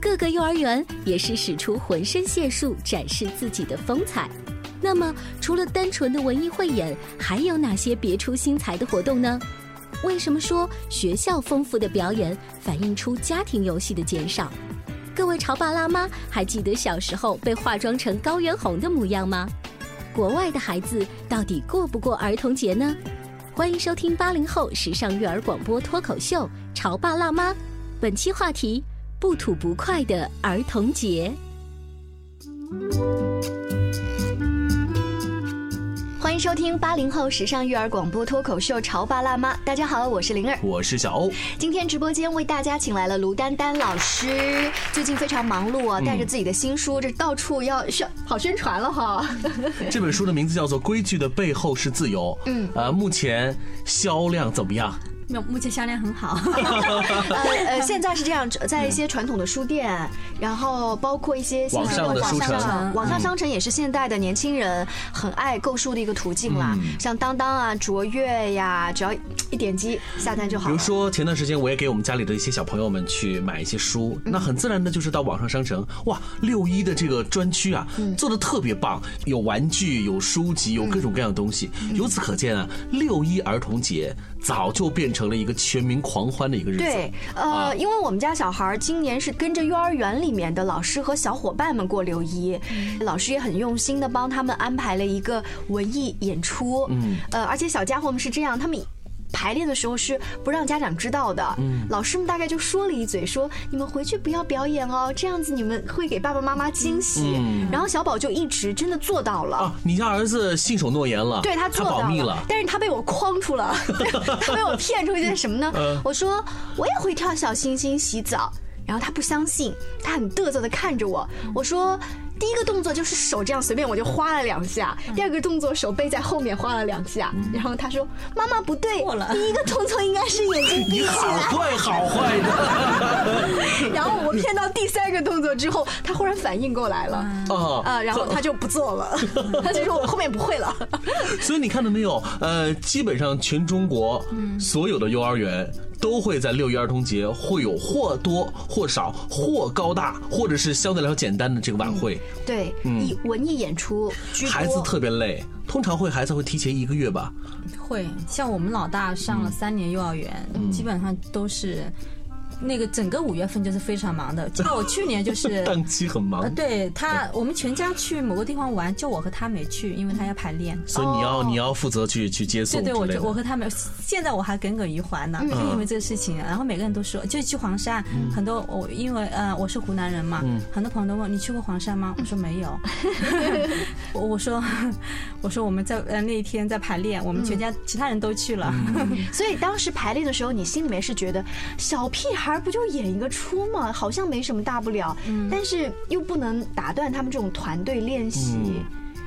各个幼儿园也是使出浑身解数展示自己的风采。那么，除了单纯的文艺汇演，还有哪些别出心裁的活动呢？为什么说学校丰富的表演反映出家庭游戏的减少？各位潮爸辣妈还记得小时候被化妆成高原红的模样吗？国外的孩子到底过不过儿童节呢？欢迎收听八零后时尚育儿广播脱口秀《潮爸辣妈》，本期话题。不吐不快的儿童节，欢迎收听八零后时尚育儿广播脱口秀《潮爸辣妈》。大家好，我是灵儿，我是小欧。今天直播间为大家请来了卢丹丹老师，最近非常忙碌啊，带着自己的新书，这到处要宣跑宣传了哈。这本书的名字叫做《规矩的背后是自由》。嗯，呃，目前销量怎么样？目目前销量很好，呃 呃，现在是这样，在一些传统的书店，然后包括一些网上的书城，网上商城也是现代的年轻人很爱购书的一个途径啦。像当当啊、卓越呀，只要一点击下单就好。比如说前段时间我也给我们家里的一些小朋友们去买一些书，那很自然的就是到网上商城，哇，六一的这个专区啊，做的特别棒，有玩具、有书籍、有各种各样的东西。由此可见啊，六一儿童节早就变。成了一个全民狂欢的一个日子。对，呃，因为我们家小孩今年是跟着幼儿园里面的老师和小伙伴们过六一，老师也很用心的帮他们安排了一个文艺演出。嗯，呃，而且小家伙们是这样，他们。排练的时候是不让家长知道的，嗯，老师们大概就说了一嘴，说你们回去不要表演哦，这样子你们会给爸爸妈妈惊喜。然后小宝就一直真的做到了。啊，你家儿子信守诺言了，对他做到了，但是他被我诓出了，他被我骗出一件什么呢？我说我也会跳小星星洗澡，然后他不相信，他很嘚瑟的看着我，我说。第一个动作就是手这样随便我就划了两下，第二个动作手背在后面划了两下，然后他说：“妈妈不对，第一个动作应该是眼睛闭起来。”好坏好坏的。然后我骗到第三个动作之后，他忽然反应过来了啊啊，然后他就不做了，他就说我后面不会了。所以你看到没有？呃，基本上全中国所有的幼儿园。都会在六一儿童节会有或多或少、或高大，或者是相对来说简单的这个晚会。对，以文艺演出孩子特别累，通常会孩子会提前一个月吧。会，像我们老大上了三年幼儿园，基本上都是。那个整个五月份就是非常忙的，就我去年就是 档期很忙。对他，我们全家去某个地方玩，就我和他没去，因为他要排练。所以你要你要负责去去接送。对对，我我和他没，现在我还耿耿于怀呢，就因为这个事情。然后每个人都说，就去黄山，很多我因为呃我是湖南人嘛，很多朋友都问你去过黄山吗？我说没有。我我说我说我们在呃那一天在排练，我们全家其他人都去了。所以当时排练的时候，你心里面是觉得小屁孩。而不就演一个出嘛，好像没什么大不了，但是又不能打断他们这种团队练习。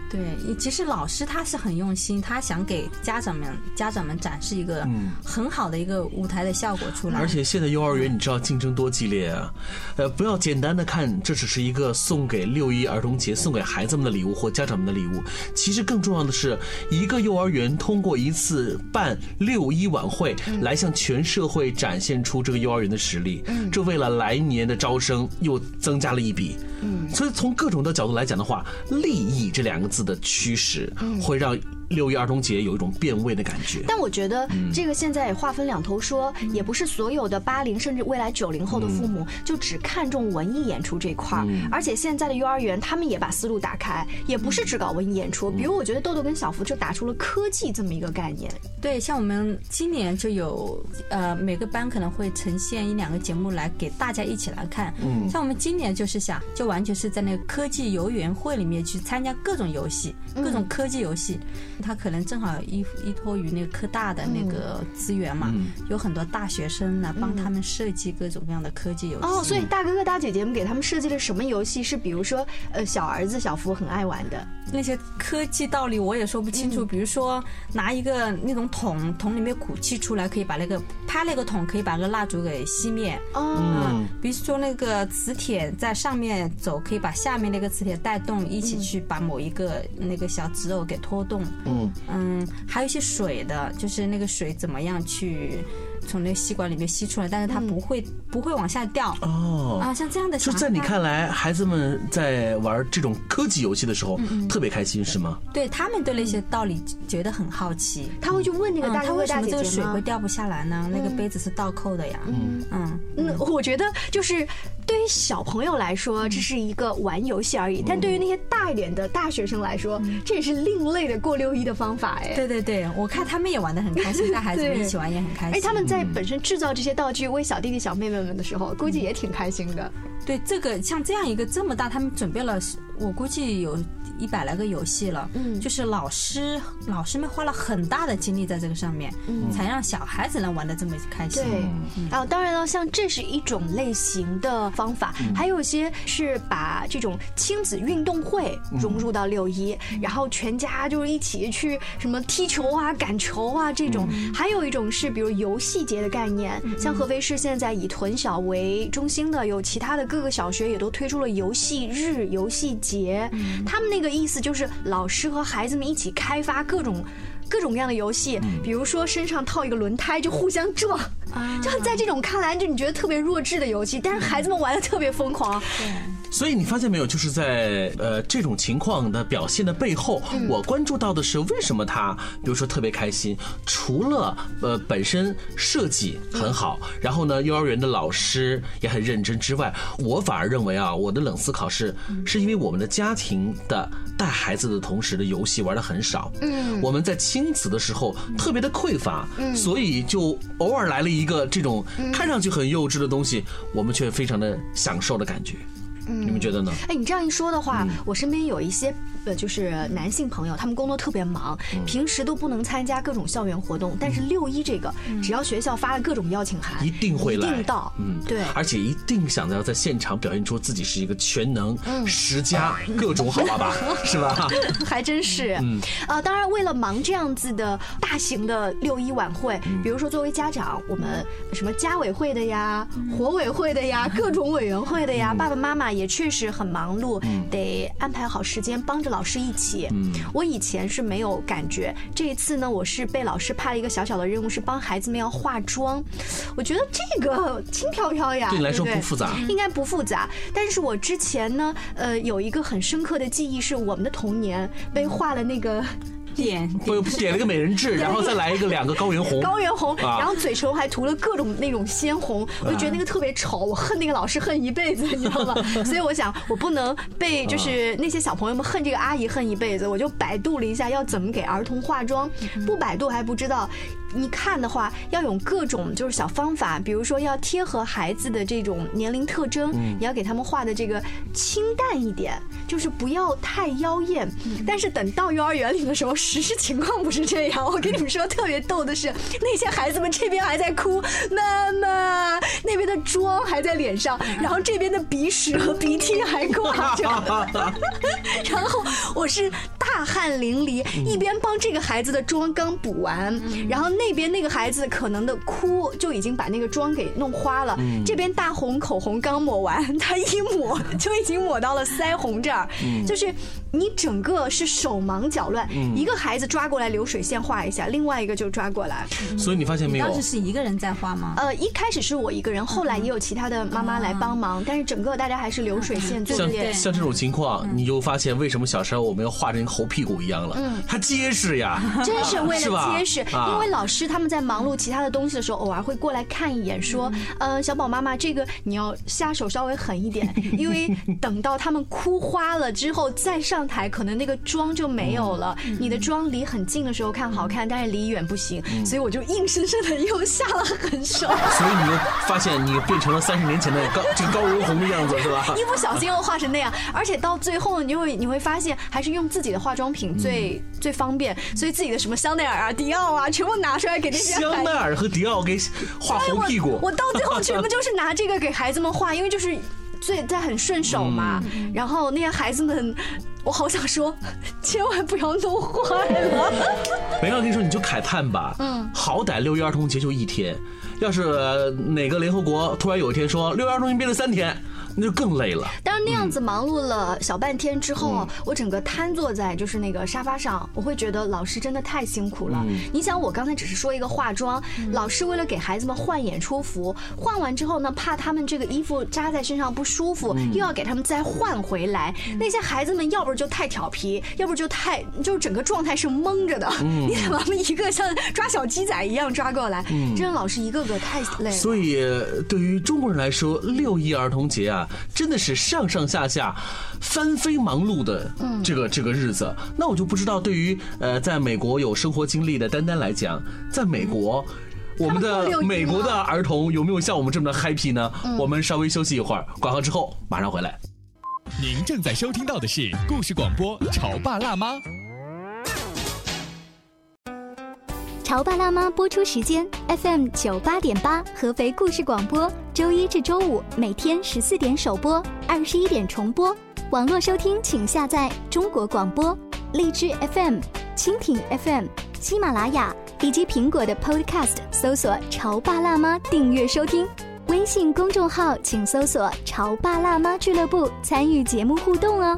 对，其实老师他是很用心，他想给家长们家长们展示一个很好的一个舞台的效果出来。而且现在幼儿园你知道竞争多激烈啊，呃，不要简单的看这只是一个送给六一儿童节送给孩子们的礼物或家长们的礼物，其实更重要的是一个幼儿园通过一次办六一晚会来向全社会展现出这个幼儿园的实力，这为了来年的招生又增加了一笔。嗯，所以从各种的角度来讲的话，利益这两个字。字的驱使，会让六一儿童节有一种变味的感觉。但我觉得这个现在也划分两头说，也不是所有的八零甚至未来九零后的父母就只看重文艺演出这块儿，而且现在的幼儿园他们也把思路打开，也不是只搞文艺演出。比如我觉得豆豆跟小福就打出了科技这么一个概念。对，像我们今年就有呃每个班可能会呈现一两个节目来给大家一起来看。嗯，像我们今年就是想就完全是在那个科技游园会里面去参加各种游戏，各种科技游戏。他可能正好依依托于那个科大的那个资源嘛，有很多大学生来帮他们设计各种各样的科技游戏。哦，所以大哥哥大姐姐们给他们设计了什么游戏？是比如说，呃，小儿子小福很爱玩的那些科技道理，我也说不清楚。比如说，拿一个那种桶，桶里面鼓气出来，可以把那个拍那个桶，可以把那个蜡烛给熄灭。哦，嗯，比如说那个磁铁在上面走，可以把下面那个磁铁带动，一起去把某一个那个小纸偶给拖动。嗯嗯，还有一些水的，就是那个水怎么样去从那个吸管里面吸出来，但是它不会不会往下掉。哦啊，像这样的。就在你看来，孩子们在玩这种科技游戏的时候特别开心，是吗？对他们对那些道理觉得很好奇，他会去问那个大哥大姐姐这个水会掉不下来呢？那个杯子是倒扣的呀。嗯嗯，那我觉得就是对于小朋友来说，这是一个玩游戏而已；但对于那些大一点的大学生来说，这也是另类的过六一的方法哎。对对对，我看他们也玩的很开心，带孩子们一起玩也很开心。哎，他们在本身制造这些道具为小弟弟小妹妹们的时候，估计也挺开心的。对，这个像这样一个这么大，他们准备了，我估计有。一百来个游戏了，嗯，就是老师老师们花了很大的精力在这个上面，嗯，才让小孩子能玩的这么开心。对，然后当然了，像这是一种类型的方法，还有一些是把这种亲子运动会融入到六一，然后全家就是一起去什么踢球啊、赶球啊这种。还有一种是比如游戏节的概念，像合肥市现在以屯小为中心的，有其他的各个小学也都推出了游戏日、游戏节，他们那个。意思就是老师和孩子们一起开发各种各种各样的游戏，比如说身上套一个轮胎就互相撞，就在这种看来就你觉得特别弱智的游戏，但是孩子们玩的特别疯狂。所以你发现没有，就是在呃这种情况的表现的背后，我关注到的是为什么他，比如说特别开心，除了呃本身设计很好，然后呢幼儿园的老师也很认真之外，我反而认为啊，我的冷思考是，是因为我们的家庭的带孩子的同时的游戏玩的很少，嗯，我们在亲子的时候特别的匮乏，嗯，所以就偶尔来了一个这种看上去很幼稚的东西，我们却非常的享受的感觉。你们觉得呢？哎，你这样一说的话，我身边有一些呃，就是男性朋友，他们工作特别忙，平时都不能参加各种校园活动。但是六一这个，只要学校发了各种邀请函，一定会来，一定到。嗯，对，而且一定想着要在现场表现出自己是一个全能、十佳、各种好爸爸，是吧？还真是。嗯，啊，当然，为了忙这样子的大型的六一晚会，比如说作为家长，我们什么家委会的呀、活委会的呀、各种委员会的呀，爸爸妈妈。也确实很忙碌，得安排好时间帮着老师一起。嗯我以前是没有感觉，这一次呢，我是被老师派了一个小小的任务，是帮孩子们要化妆。我觉得这个轻飘飘呀，对你来说不复杂，应该不复杂。但是我之前呢，呃，有一个很深刻的记忆，是我们的童年被画了那个。点不点了个美人痣，然后再来一个两个高原红，高原红，然后嘴唇还涂了各种那种鲜红，我就觉得那个特别丑，我恨那个老师恨一辈子，你知道吗？所以我想我不能被就是那些小朋友们恨这个阿姨恨一辈子，我就百度了一下要怎么给儿童化妆，不百度还不知道。你看的话，要用各种就是小方法，比如说要贴合孩子的这种年龄特征，你要给他们画的这个清淡一点，就是不要太妖艳。但是等到幼儿园里的时候，实施情况不是这样。我跟你们说，特别逗的是，那些孩子们这边还在哭，妈妈那边的妆还在脸上，然后这边的鼻屎和鼻涕还挂着，然后我是大汗淋漓，一边帮这个孩子的妆刚补完，然后。那边那个孩子可能的哭就已经把那个妆给弄花了，这边大红口红刚抹完，他一抹就已经抹到了腮红这儿，就是你整个是手忙脚乱，一个孩子抓过来流水线画一下，另外一个就抓过来。所以你发现没有？当时？是一个人在画吗？呃，一开始是我一个人，后来也有其他的妈妈来帮忙，但是整个大家还是流水线作像业。像这种情况，嗯。你就发现为什么小时候我们要画成猴屁股一样了？嗯。它结实呀，真是为了结实，啊。因为老师他们在忙碌其他的东西的时候，偶尔会过来看一眼，说：“呃，小宝妈妈，这个你要下手稍微狠一点，因为等到他们哭花了之后再上台，可能那个妆就没有了。你的妆离很近的时候看好看，但是离远不行。所以我就硬生生的又下了狠手。”所以你又发现你变成了三十年前的高这个高如虹的样子，是吧？一不小心又画成那样，而且到最后你会你会发现，还是用自己的化妆品最、最方便，所以自己的什么香奈儿啊、迪奥啊，全部拿出来给那些香奈儿和迪奥给画红屁股我，我到最后全部就是拿这个给孩子们画，因为就是最在很顺手嘛。嗯然后那些孩子们，我好想说，千万不要弄坏了。没有我跟你说，你就慨叹吧。嗯，好歹六一儿童节就一天，要是呃哪个联合国突然有一天说六一儿童节变成三天，那就更累了。但是那样子忙碌了小半天之后，嗯我整个瘫坐在就是那个沙发上，我会觉得老师真的太辛苦了。嗯你想，我刚才只是说一个化妆，老师为了给孩子们换演出服，换完之后呢，怕他们这个衣服扎在身上不舒服，嗯又要给他们再换回来。那些孩子们要不就太调皮，要不就太就是整个状态是懵着的。嗯你得把他们一个像抓小鸡仔一样抓过来，真的老师一个个太累了。所以，对于中国人来说，六一儿童节啊，真的是上上下下翻飞忙碌的这个这个日子。那我就不知道，对于呃在美国有生活经历的丹丹来讲，在美国。我们的美国的儿童有没有像我们这么的 happy 呢？我们稍微休息一会儿，广告之后马上回来。您正在收听到的是故事广播《潮爸辣妈》。《潮爸辣妈》播出时间：FM 九八点八，合肥故事广播，周一至周五每天十四点首播，二十一点重播。网络收听请下载中国广播、荔枝 FM、蜻蜓 FM、喜马拉雅以及苹果的 Podcast，搜索“潮爸辣妈”订阅收听。微信公众号请搜索“潮爸辣妈俱乐部”，参与节目互动哦。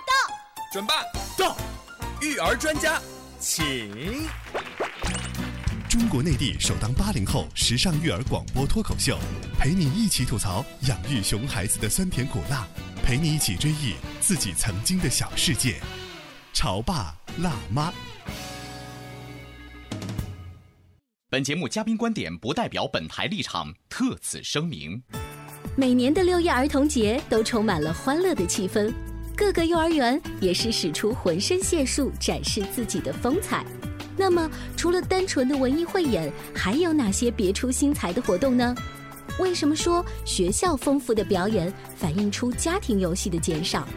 准爸到，育儿专家请。中国内地首档八零后时尚育儿广播脱口秀，陪你一起吐槽养育熊孩子的酸甜苦辣，陪你一起追忆自己曾经的小世界。潮爸辣妈。本节目嘉宾观点不代表本台立场，特此声明。每年的六一儿童节都充满了欢乐的气氛，各个幼儿园也是使出浑身解数展示自己的风采。那么，除了单纯的文艺汇演，还有哪些别出心裁的活动呢？为什么说学校丰富的表演反映出家庭游戏的减少？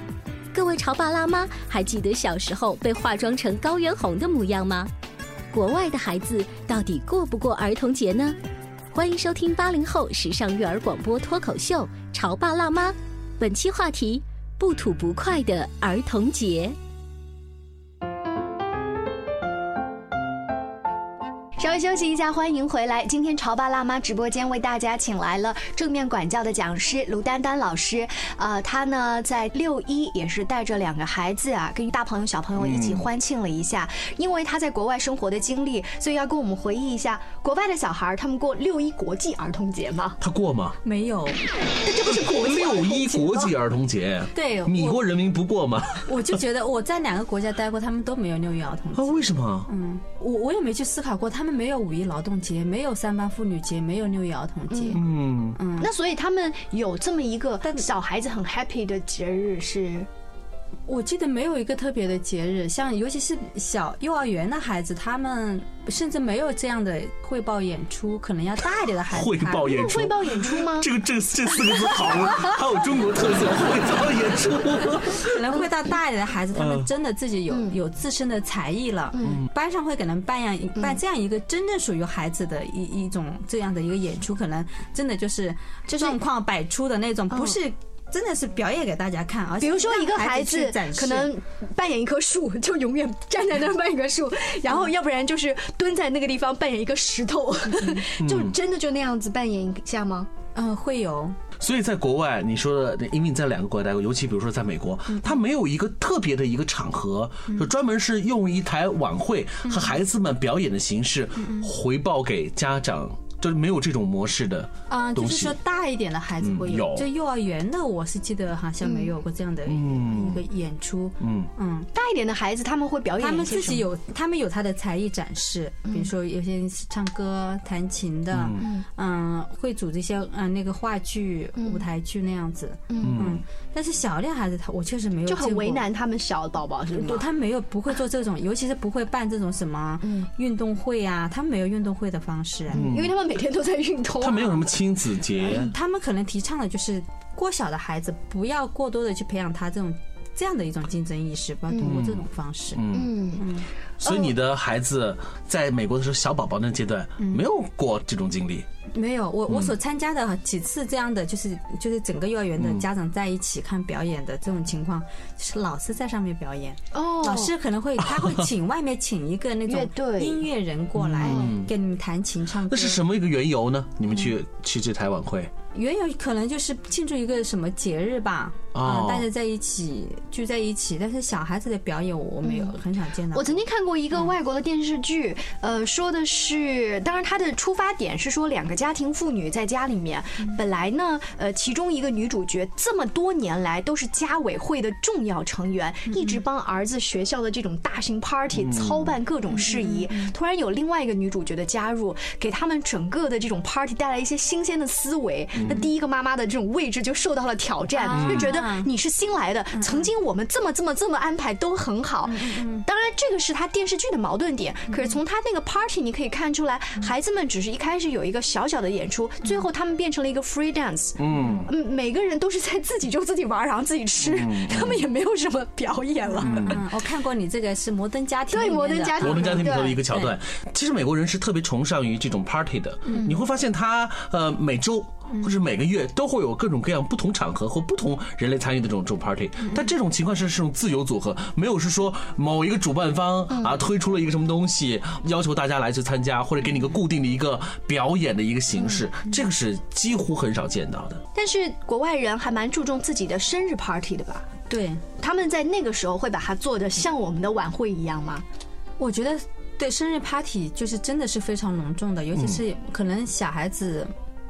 各位潮爸辣妈还记得小时候被化妆成高原红的模样吗？国外的孩子到底过不过儿童节呢？欢迎收听八零后时尚育儿广播脱口秀《潮爸辣妈》，本期话题：不吐不快的儿童节。稍微休息一下，欢迎回来。今天潮爸辣妈直播间为大家请来了正面管教的讲师卢丹丹老师。呃，他呢在六一也是带着两个孩子啊，跟大朋友小朋友一起欢庆了一下。因为他在国外生活的经历，所以要跟我们回忆一下国外的小孩他们过六一国际儿童节吗？他过吗？没有，这不是国际六一国际儿童节，对我米国人民不过吗？我就觉得我在两个国家待过，他们都没有六一儿童啊，节。为什么？嗯，我我也没去思考过，他们没有五一劳动节，没有三八妇女节，没有六一儿童节。嗯，嗯，那所以他们有这么一个小孩子很 happy 的节日是我记得没有一个特别的节日，像尤其是小幼儿园的孩子，他们甚至没有这样的汇报演出，可能要大一点的孩子。汇报演出，汇报演出吗？这个这这四个字好，还有中国特色汇报演出。可能会到大一点的孩子，他们真的自己有有自身的才艺了，班上会给他们办样办这样一个真正属于孩子的一一种这样的一个演出，可能真的就是状况百出的那种，不是。真的是表演给大家看，啊比如说一个孩子可能扮演一棵树，就永远站在那儿扮演一棵树，然后要不然就是蹲在那个地方扮演一个石头，就真的就那样子扮演一下吗？嗯，会有。所以在国外，你说的，因为你在两个国家待过，尤其比如说在美国，他没有一个特别的一个场合，就专门是用一台晚会和孩子们表演的形式回报给家长。就是没有这种模式的啊，就是说大一点的孩子会有，就幼儿园的，我是记得好像没有过这样的一个演出。嗯。嗯，大一点的孩子他们会表演，他们自己有，他们有他的才艺展示，比如说有些人是唱歌、弹琴的，嗯，会组织一些嗯那个话剧、舞台剧那样子。嗯，但是小点孩子他我确实没有，就很为难他们小宝宝是吗？他没有不会做这种，尤其是不会办这种什么运动会啊，他们没有运动会的方式，因为他们每天都在运动，他没有什么亲子节，他们可能提倡的就是过小的孩子不要过多的去培养他这种这样的一种竞争意识，不要通过这种方式。嗯。嗯，所以你的孩子在美国的时候，小宝宝那阶段没有过这种经历。没有，我我所参加的几次这样的，就是就是整个幼儿园的家长在一起看表演的这种情况，是老师在上面表演。哦，老师可能会他会请外面请一个那种音乐人过来给你们弹琴唱歌。那是什么一个缘由呢？你们去去这台晚会？缘由可能就是庆祝一个什么节日吧，啊，大家在一起聚在一起。但是小孩子的表演我没有很少见到。我曾经看过一个外国的电视剧，呃，说的是，当然它的出发点是说两个家庭妇女在家里面，本来呢，呃，其中一个女主角这么多年来都是家委会的重要成员，一直帮儿子学校的这种大型 party 操办各种事宜。突然有另外一个女主角的加入，给他们整个的这种 party 带来一些新鲜的思维。那第一个妈妈的这种位置就受到了挑战，就觉得你是新来的，曾经我们这么这么这么安排都很好。当然，这个是他电视剧的矛盾点。可是从他那个 party 你可以看出来，孩子们只是一开始有一个小小的演出，最后他们变成了一个 free dance。嗯嗯，每个人都是在自己就自己玩，然后自己吃，他们也没有什么表演了。嗯，我看过你这个是摩登家庭，对摩登家庭，摩登家庭里头的一个桥段。其实美国人是特别崇尚于这种 party 的，你会发现他呃每周。或者每个月都会有各种各样不同场合或不同人类参与的这种这种 party，但这种情况是是种自由组合，没有是说某一个主办方啊推出了一个什么东西，要求大家来去参加，或者给你一个固定的一个表演的一个形式，这个是几乎很少见到的。但是国外人还蛮注重自己的生日 party 的吧？对，他们在那个时候会把它做的像我们的晚会一样吗？我觉得对生日 party 就是真的是非常隆重的，尤其是可能小孩子。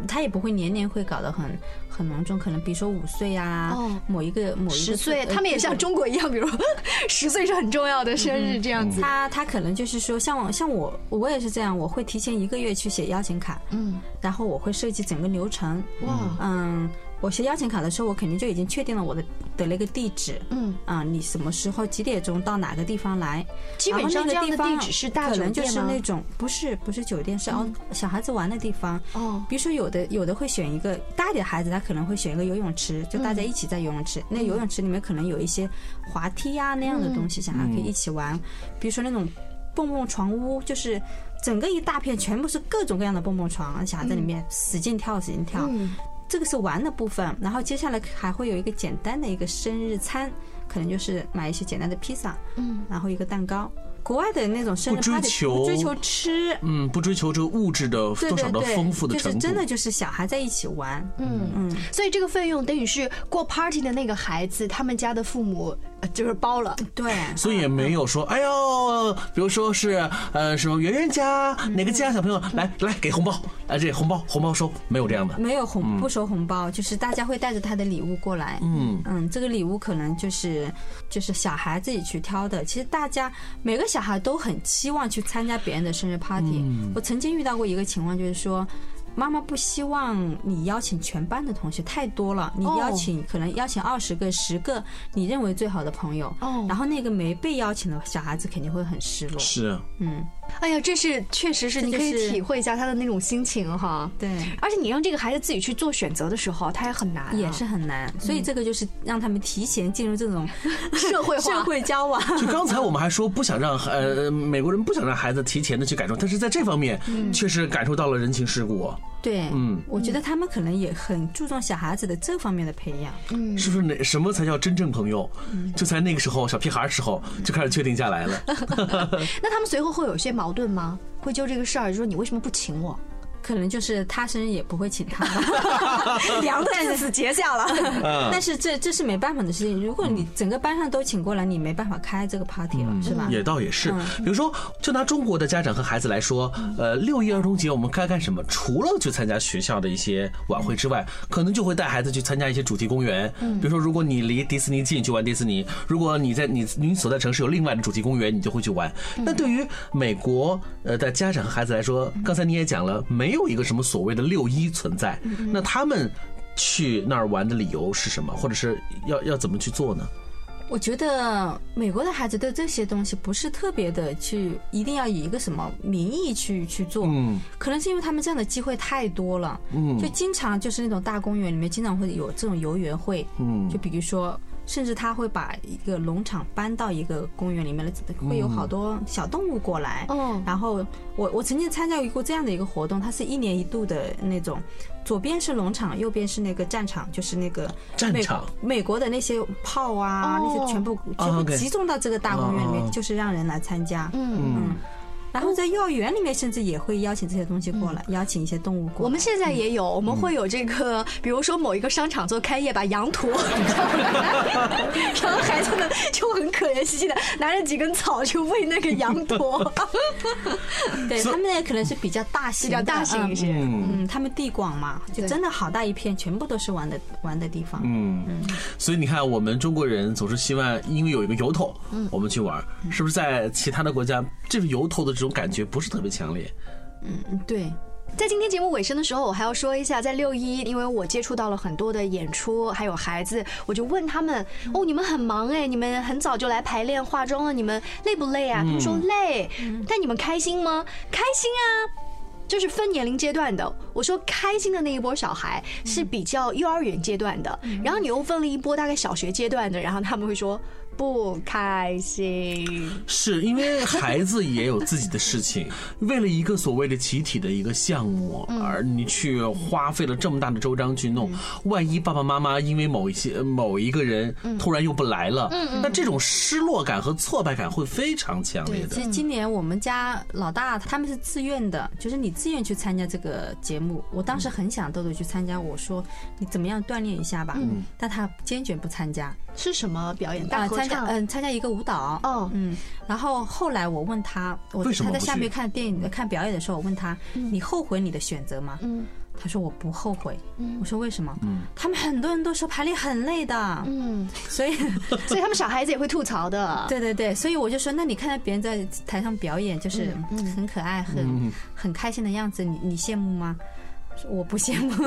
他也不会年年会搞得很很隆重，可能比如说五岁呀，某一个某一个十岁，他们也像中国一样，比如 十岁是很重要的生日这样子。他他可能就是说，像我像我我也是这样，我会提前一个月去写邀请卡，嗯，然后我会设计整个流程，哇，嗯。我写邀请卡的时候，我肯定就已经确定了我的的那个地址。嗯啊，你什么时候几点钟到哪个地方来？基本上这样的地址是大可能就是那种不是不是酒店，是哦小孩子玩的地方。哦，比如说有的有的会选一个大点的孩子，他可能会选一个游泳池，就大家一起在游泳池。那游泳池里面可能有一些滑梯呀那样的东西，小孩可以一起玩。比如说那种蹦蹦床屋，就是整个一大片全部是各种各样的蹦蹦床，小孩在里面使劲跳使劲跳。这个是玩的部分，然后接下来还会有一个简单的一个生日餐，可能就是买一些简单的披萨，嗯，然后一个蛋糕。国外的那种生日 party 不追求吃，嗯，不追求这个物质的多少的丰富的程度，就是真的就是小孩在一起玩，嗯。嗯，所以这个费用等于是过 party 的那个孩子他们家的父母就是包了，对，所以也没有说哎呦，比如说是呃什么圆圆家哪个家小朋友来来给红包，哎这红包红包收没有这样的，没有红不收红包，就是大家会带着他的礼物过来，嗯。嗯，这个礼物可能就是就是小孩自己去挑的，其实大家每个。小孩都很期望去参加别人的生日 party。我曾经遇到过一个情况，就是说，妈妈不希望你邀请全班的同学太多了，你邀请可能邀请二十个、十个你认为最好的朋友，哦。然后那个没被邀请的小孩子肯定会很失落。是，嗯，哎呀，这是确实是你可以体会一下他的那种心情哈。对。而且你让这个孩子自己去做选择的时候，他也很难啊、也是很难，所以这个就是让他们提前进入这种 社会化社会交往。就刚才我们还说不想让呃美国人不想让孩子提前的去感受，但是在这方面确实感受到了人情世故哦。对，嗯，我觉得他们可能也很注重小孩子的这方面的培养。嗯是不是哪什么才叫真正朋友？就在那个时候小屁孩儿时候就开始确定下来了。那他们随后会有些矛盾吗？会就这个事儿，就说你为什么不请我？可能就是他生日也不会请他吧，梁的日子结下了。但是这这是没办法的事情。如果你整个班上都请过来，你没办法开这个 party 了，是吧？也倒也是嗯，比如说，就拿中国的家长和孩子来说，呃，六一儿童节我们该干什么？除了去参加学校的一些晚会之外，可能就会带孩子去参加一些主题公园。比如说，如果你离迪士尼近，去玩迪士尼；如果你在你你所在城市有另外的主题公园，你就会去玩。那对于美国呃的家长和孩子来说，刚才你也讲了，没有一个什么所谓的六一存在，那他们去那儿玩的理由是什么，或者是要要怎么去做呢？我觉得美国的孩子对这些东西不是特别的去，一定要以一个什么名义去去做。嗯，可能是因为他们这样的机会太多了，嗯就经常就是那种大公园里面经常会有这种游园会，嗯就比如说。甚至他会把一个农场搬到一个公园里面来，会有好多小动物过来。嗯然后我我曾经参加过这样的一个活动，它是一年一度的那种，左边是农场，右边是那个战场，就是那个美战场。美国的那些炮啊，哦。那些全部全部集中到这个大公园里面，哦就是让人来参加。嗯，嗯，然后在幼儿园里面，甚至也会邀请这些东西过来，邀请一些动物过来。我们现在也有，我们会有这个，比如说某一个商场做开业，把羊驼 然后孩子们就很可怜兮兮的拿着几根草去喂那个羊驼。对他们那可能是比较大型的，比较大型一些嗯嗯，他们地广嘛，就真的好大一片，全部都是玩的玩的地方。嗯，所以你看，我们中国人总是希望因为有一个由头，我们去玩，是不是？在其他的国家，这个由头的这种感觉不是特别强烈。嗯，对。在今天节目尾声的时候，我还要说一下，在六一，因为我接触到了很多的演出，还有孩子，我就问他们：“哦，你们很忙哎，你们很早就来排练化妆了，你们累不累啊？”他们说累，但你们开心吗？开心啊！就是分年龄阶段的。我说开心的那一波小孩是比较幼儿园阶段的，然后你又分了一波大概小学阶段的，然后他们会说不开心。是因为孩子也有自己的事情，为了一个所谓的集体的一个项目，而你去花费了这么大的周章去弄，万一爸爸妈妈因为某一些某一个人突然又不来了，那这种失落感和挫败感会非常强烈的其。实今年我们家老大他们是自愿的，就是你自愿去参加这个节目。我当时很想豆豆去参加，我说你怎么样锻炼一下吧，但他坚决不参加。是什么表演？大啊，合参加唱？嗯参加一个舞蹈。哦嗯，然后后来我问他，我为什么不去他在下面看电影看表演的时候，我问他，你后悔你的选择吗？嗯他说我不后悔。我说为什么？嗯他们很多人都说排练很累的，嗯，所以 所以他们小孩子也会吐槽的。对对对，所以我就说，那你看到别人在台上表演，就是很可爱、很很开心的样子，你你羡慕吗？说我不羡慕，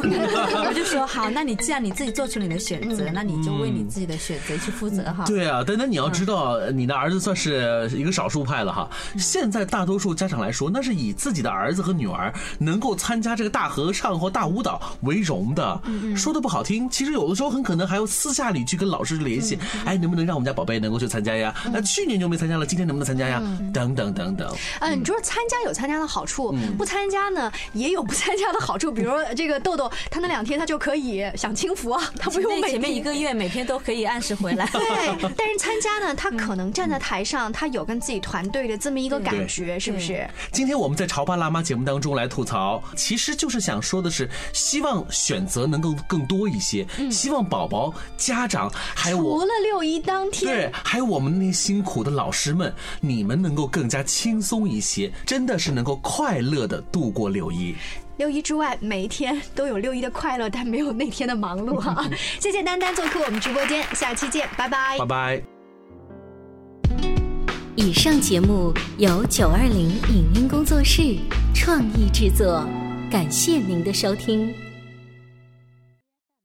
我就说好，那你既然你自己做出你的选择，那你就为你自己的选择去负责哈。对啊，但那你要知道，你的儿子算是一个少数派了哈。现在大多数家长来说，那是以自己的儿子和女儿能够参加这个大合唱或大舞蹈为荣的。说的不好听，其实有的时候很可能还要私下里去跟老师联系，哎，能不能让我们家宝贝能够去参加呀？那去年就没参加了，今天能不能参加呀？等等等等。嗯，你说参加有参加的好处，不参加呢也有不参加的好处。比如说这个豆豆，他那两天他就可以享清福啊，他不用每那前面天一个月每天都可以按时回来。对，但是参加呢，他可能站在台上，他有跟自己团队的这么一个感觉，是不是？今天我们在《潮爸辣妈》节目当中来吐槽，其实就是想说的是，希望选择能够更多一些，希望宝宝、家长还有除了六一当天对，，还有我们那些辛苦的老师们，你们能够更加轻松一些，真的是能够快乐的度过六一。六一之外，每一天都有六一的快乐，但没有那天的忙碌哈、谢谢丹丹做客我们直播间，下期见，拜拜拜拜。以上节目由九二零影音工作室创意制作。感谢您的收听。